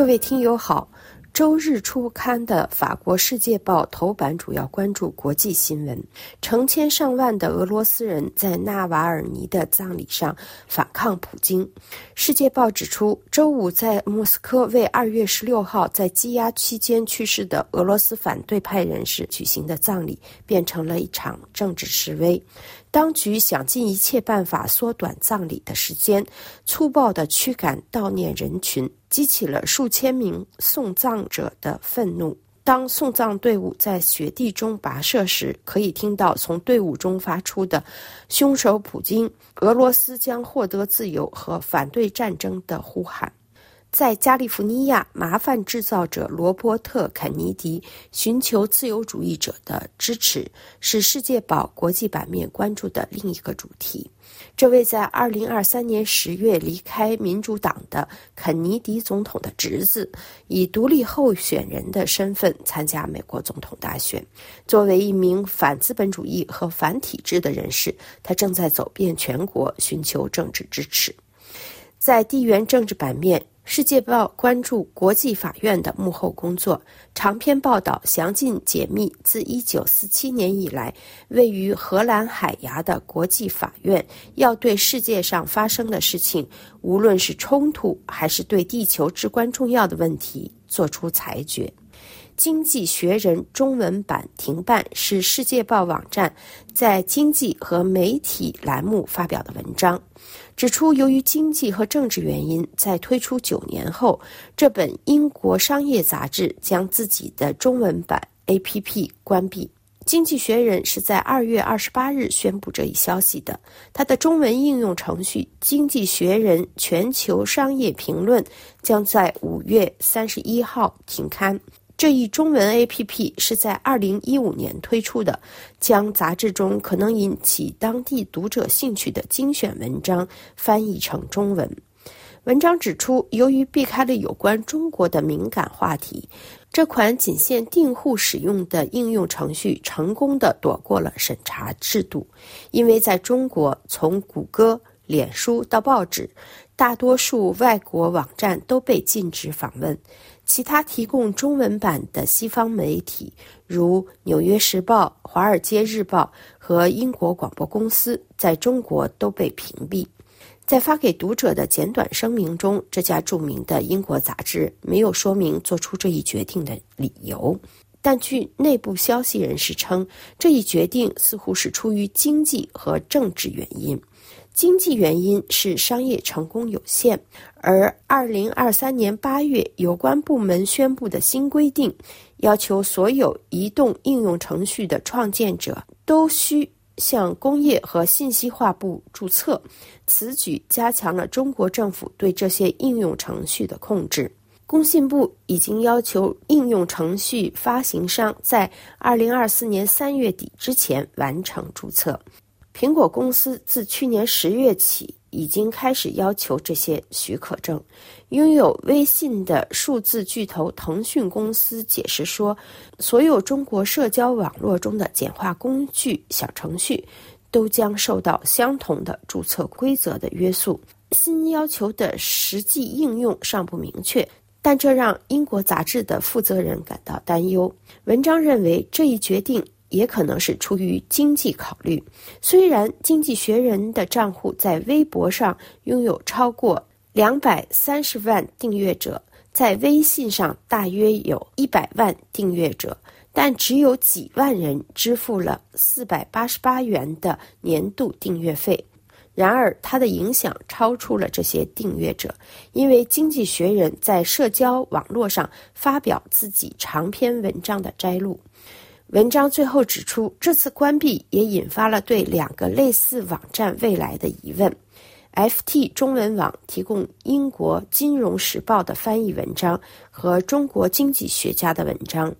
各位听友好。周日出刊的法国《世界报》头版主要关注国际新闻：成千上万的俄罗斯人在纳瓦尔尼的葬礼上反抗普京。《世界报》指出，周五在莫斯科为二月十六号在羁押期间去世的俄罗斯反对派人士举行的葬礼变成了一场政治示威。当局想尽一切办法缩短葬礼的时间，粗暴地驱赶悼念人群。激起了数千名送葬者的愤怒。当送葬队伍在雪地中跋涉时，可以听到从队伍中发出的“凶手普京，俄罗斯将获得自由”和反对战争的呼喊。在加利福尼亚，麻烦制造者罗伯特·肯尼迪寻求自由主义者的支持，是《世界报》国际版面关注的另一个主题。这位在2023年10月离开民主党的肯尼迪总统的侄子，以独立候选人的身份参加美国总统大选。作为一名反资本主义和反体制的人士，他正在走遍全国寻求政治支持。在地缘政治版面。《世界报》关注国际法院的幕后工作，长篇报道详尽解密自1947年以来，位于荷兰海牙的国际法院要对世界上发生的事情，无论是冲突还是对地球至关重要的问题，做出裁决。《经济学人》中文版停办是《世界报》网站在经济和媒体栏目发表的文章，指出由于经济和政治原因，在推出九年后，这本英国商业杂志将自己的中文版 APP 关闭。《经济学人》是在二月二十八日宣布这一消息的，它的中文应用程序《经济学人全球商业评论》将在五月三十一号停刊。这一中文 APP 是在二零一五年推出的，将杂志中可能引起当地读者兴趣的精选文章翻译成中文。文章指出，由于避开了有关中国的敏感话题，这款仅限订户使用的应用程序成功的躲过了审查制度，因为在中国，从谷歌、脸书到报纸，大多数外国网站都被禁止访问。其他提供中文版的西方媒体，如《纽约时报》《华尔街日报》和英国广播公司，在中国都被屏蔽。在发给读者的简短声明中，这家著名的英国杂志没有说明做出这一决定的理由，但据内部消息人士称，这一决定似乎是出于经济和政治原因。经济原因是商业成功有限，而二零二三年八月有关部门宣布的新规定，要求所有移动应用程序的创建者都需向工业和信息化部注册。此举加强了中国政府对这些应用程序的控制。工信部已经要求应用程序发行商在二零二四年三月底之前完成注册。苹果公司自去年十月起已经开始要求这些许可证。拥有微信的数字巨头腾讯公司解释说，所有中国社交网络中的简化工具小程序都将受到相同的注册规则的约束。新要求的实际应用尚不明确，但这让英国杂志的负责人感到担忧。文章认为这一决定。也可能是出于经济考虑。虽然《经济学人》的账户在微博上拥有超过两百三十万订阅者，在微信上大约有一百万订阅者，但只有几万人支付了四百八十八元的年度订阅费。然而，它的影响超出了这些订阅者，因为《经济学人》在社交网络上发表自己长篇文章的摘录。文章最后指出，这次关闭也引发了对两个类似网站未来的疑问。FT 中文网提供英国《金融时报》的翻译文章和中国经济学家的文章，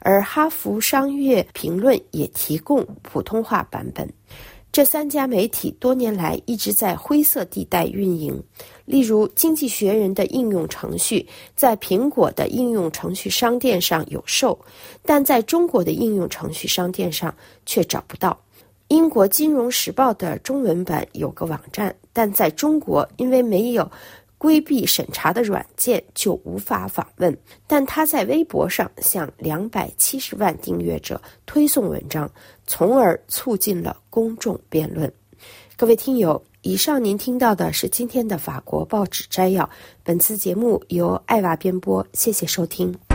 而《哈佛商业评论》也提供普通话版本。这三家媒体多年来一直在灰色地带运营。例如，《经济学人》的应用程序在苹果的应用程序商店上有售，但在中国的应用程序商店上却找不到。英国《金融时报》的中文版有个网站，但在中国因为没有规避审查的软件就无法访问。但他在微博上向两百七十万订阅者推送文章，从而促进了公众辩论。各位听友，以上您听到的是今天的法国报纸摘要。本次节目由艾娃编播，谢谢收听。